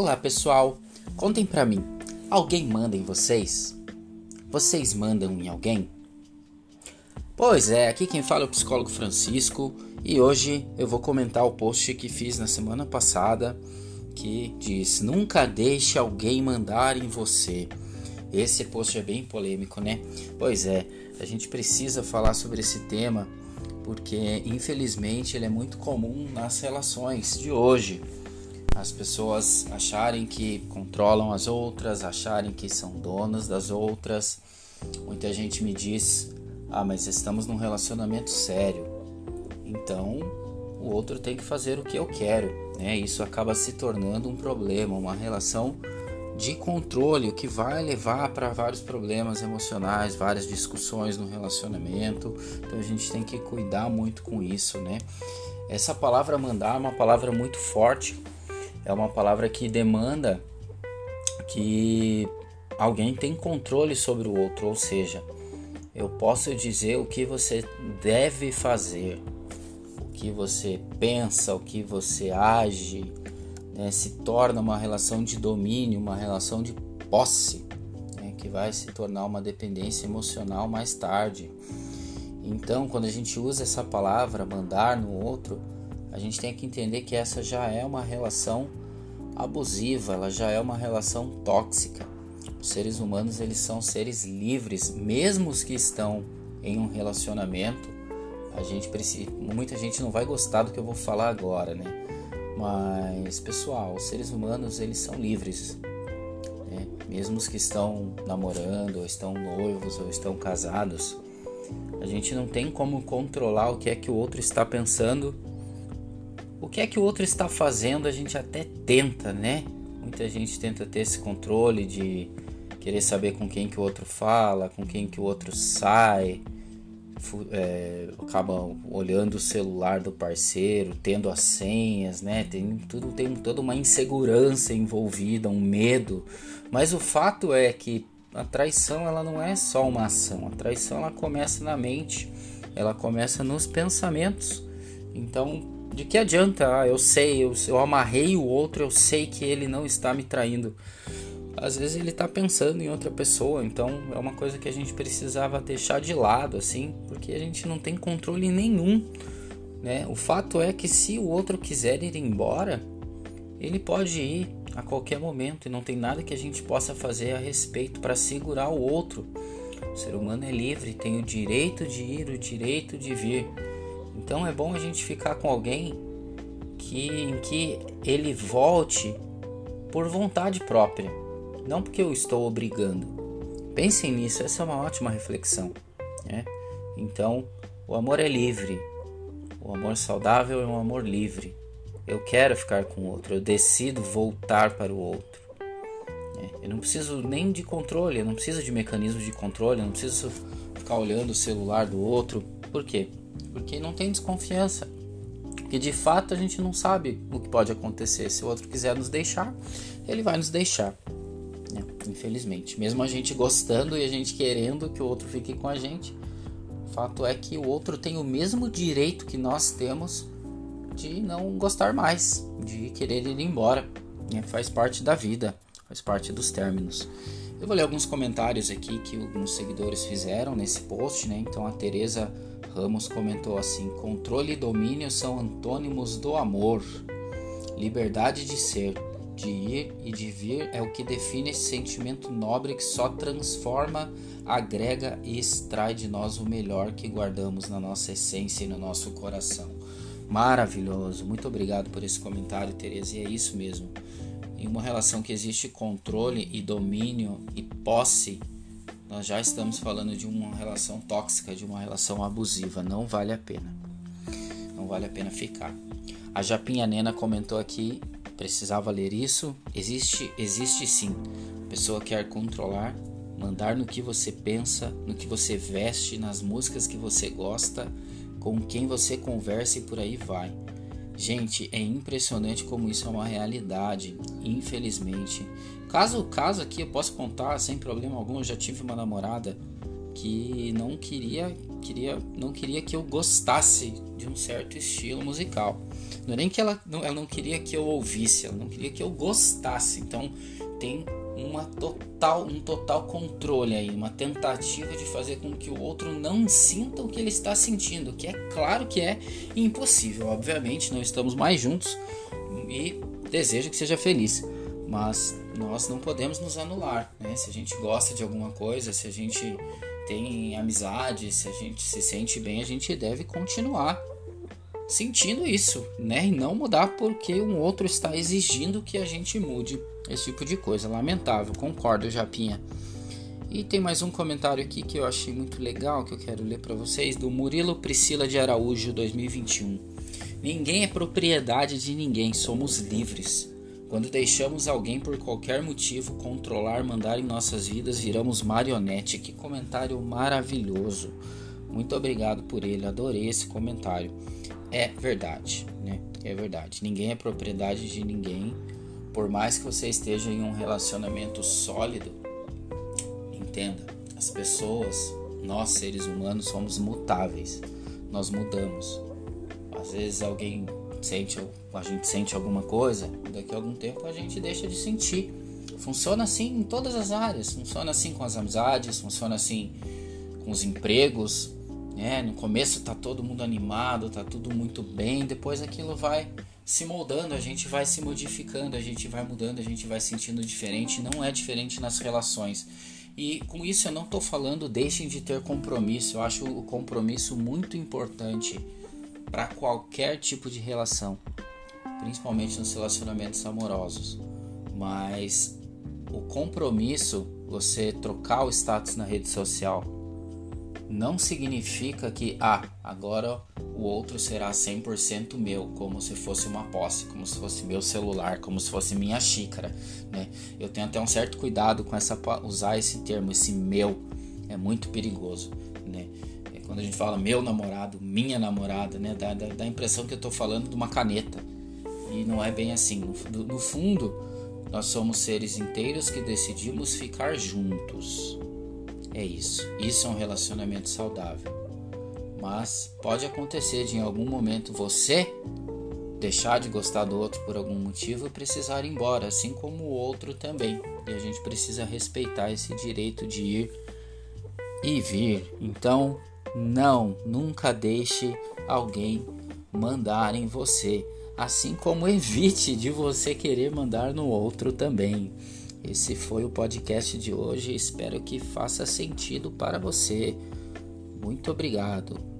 Olá pessoal, contem pra mim, alguém manda em vocês? Vocês mandam em alguém? Pois é, aqui quem fala é o psicólogo Francisco e hoje eu vou comentar o post que fiz na semana passada que diz: Nunca deixe alguém mandar em você. Esse post é bem polêmico, né? Pois é, a gente precisa falar sobre esse tema porque infelizmente ele é muito comum nas relações de hoje. As pessoas acharem que controlam as outras, acharem que são donas das outras. Muita gente me diz: "Ah, mas estamos num relacionamento sério". Então, o outro tem que fazer o que eu quero, né? Isso acaba se tornando um problema, uma relação de controle, o que vai levar para vários problemas emocionais, várias discussões no relacionamento. Então a gente tem que cuidar muito com isso, né? Essa palavra mandar é uma palavra muito forte, é uma palavra que demanda que alguém tem controle sobre o outro, ou seja, eu posso dizer o que você deve fazer, o que você pensa, o que você age, né, se torna uma relação de domínio, uma relação de posse, né, que vai se tornar uma dependência emocional mais tarde. Então, quando a gente usa essa palavra, mandar no outro, a gente tem que entender que essa já é uma relação abusiva, ela já é uma relação tóxica. Os seres humanos eles são seres livres, mesmo os que estão em um relacionamento. A gente precisa, muita gente não vai gostar do que eu vou falar agora, né? Mas, pessoal, os seres humanos eles são livres. Né? Mesmo os que estão namorando, ou estão noivos, ou estão casados, a gente não tem como controlar o que é que o outro está pensando. O que é que o outro está fazendo, a gente até tenta, né? Muita gente tenta ter esse controle de querer saber com quem que o outro fala, com quem que o outro sai, é, acaba olhando o celular do parceiro, tendo as senhas, né? Tem tudo tem toda uma insegurança envolvida, um medo. Mas o fato é que a traição ela não é só uma ação. A traição ela começa na mente, ela começa nos pensamentos. Então, de que adianta? Ah, eu sei, eu, eu amarrei o outro, eu sei que ele não está me traindo às vezes ele está pensando em outra pessoa, então é uma coisa que a gente precisava deixar de lado, assim, porque a gente não tem controle nenhum, né? O fato é que se o outro quiser ir embora, ele pode ir a qualquer momento e não tem nada que a gente possa fazer a respeito para segurar o outro. O ser humano é livre, tem o direito de ir, o direito de vir. Então é bom a gente ficar com alguém que em que ele volte por vontade própria não porque eu estou obrigando. Pensem nisso, essa é uma ótima reflexão. Né? Então, o amor é livre. O amor saudável é um amor livre. Eu quero ficar com o outro, eu decido voltar para o outro. Né? Eu não preciso nem de controle, eu não preciso de mecanismos de controle, eu não preciso ficar olhando o celular do outro. Por quê? Porque não tem desconfiança. Porque de fato a gente não sabe o que pode acontecer. Se o outro quiser nos deixar, ele vai nos deixar né? Infelizmente. Mesmo a gente gostando e a gente querendo que o outro fique com a gente, o fato é que o outro tem o mesmo direito que nós temos de não gostar mais, de querer ir embora. Né? Faz parte da vida, faz parte dos términos. Eu vou ler alguns comentários aqui que alguns seguidores fizeram nesse post, né? Então a Teresa Ramos comentou assim: controle e domínio são antônimos do amor, liberdade de ser de ir e de vir é o que define esse sentimento nobre que só transforma, agrega e extrai de nós o melhor que guardamos na nossa essência e no nosso coração. Maravilhoso, muito obrigado por esse comentário, Tereza. E é isso mesmo. Em uma relação que existe controle e domínio e posse, nós já estamos falando de uma relação tóxica, de uma relação abusiva. Não vale a pena. Não vale a pena ficar. A Japinha Nena comentou aqui precisava ler isso? Existe, existe sim. A pessoa quer controlar, mandar no que você pensa, no que você veste, nas músicas que você gosta, com quem você conversa e por aí vai. Gente, é impressionante como isso é uma realidade, infelizmente. Caso caso aqui eu posso contar sem problema algum, eu já tive uma namorada que não queria queria não queria que eu gostasse de um certo estilo musical. Não é nem que ela não, ela não queria que eu ouvisse, ela não queria que eu gostasse. Então tem uma total, um total controle aí, uma tentativa de fazer com que o outro não sinta o que ele está sentindo, que é claro que é impossível. Obviamente, não estamos mais juntos e desejo que seja feliz, mas nós não podemos nos anular, né? Se a gente gosta de alguma coisa, se a gente tem amizade, se a gente se sente bem, a gente deve continuar sentindo isso, né? E não mudar porque um outro está exigindo que a gente mude. Esse tipo de coisa, lamentável, concordo, Japinha. E tem mais um comentário aqui que eu achei muito legal, que eu quero ler para vocês, do Murilo Priscila de Araújo, 2021. Ninguém é propriedade de ninguém, somos livres. Quando deixamos alguém por qualquer motivo controlar, mandar em nossas vidas, viramos marionete. Que comentário maravilhoso. Muito obrigado por ele, adorei esse comentário. É verdade, né? É verdade. Ninguém é propriedade de ninguém. Por mais que você esteja em um relacionamento sólido, entenda, as pessoas, nós seres humanos somos mutáveis. Nós mudamos. Às vezes alguém sente, a gente sente alguma coisa, daqui a algum tempo a gente deixa de sentir. Funciona assim em todas as áreas. Funciona assim com as amizades, funciona assim com os empregos, né? No começo tá todo mundo animado, tá tudo muito bem, depois aquilo vai se moldando, a gente vai se modificando, a gente vai mudando, a gente vai sentindo diferente, não é diferente nas relações. E com isso eu não estou falando deixem de ter compromisso, eu acho o compromisso muito importante para qualquer tipo de relação, principalmente nos relacionamentos amorosos. Mas o compromisso, você trocar o status na rede social, não significa que ah, agora o outro será 100% meu, como se fosse uma posse, como se fosse meu celular, como se fosse minha xícara, né? Eu tenho até um certo cuidado com essa usar esse termo, esse meu, é muito perigoso, né? É quando a gente fala meu namorado, minha namorada, né? Dá, dá, dá a impressão que eu estou falando de uma caneta e não é bem assim. No, no fundo, nós somos seres inteiros que decidimos ficar juntos. É isso. Isso é um relacionamento saudável. Mas pode acontecer de em algum momento você deixar de gostar do outro por algum motivo e precisar ir embora, assim como o outro também. E a gente precisa respeitar esse direito de ir e vir. Então, não, nunca deixe alguém mandar em você, assim como evite de você querer mandar no outro também. Esse foi o podcast de hoje. Espero que faça sentido para você. Muito obrigado.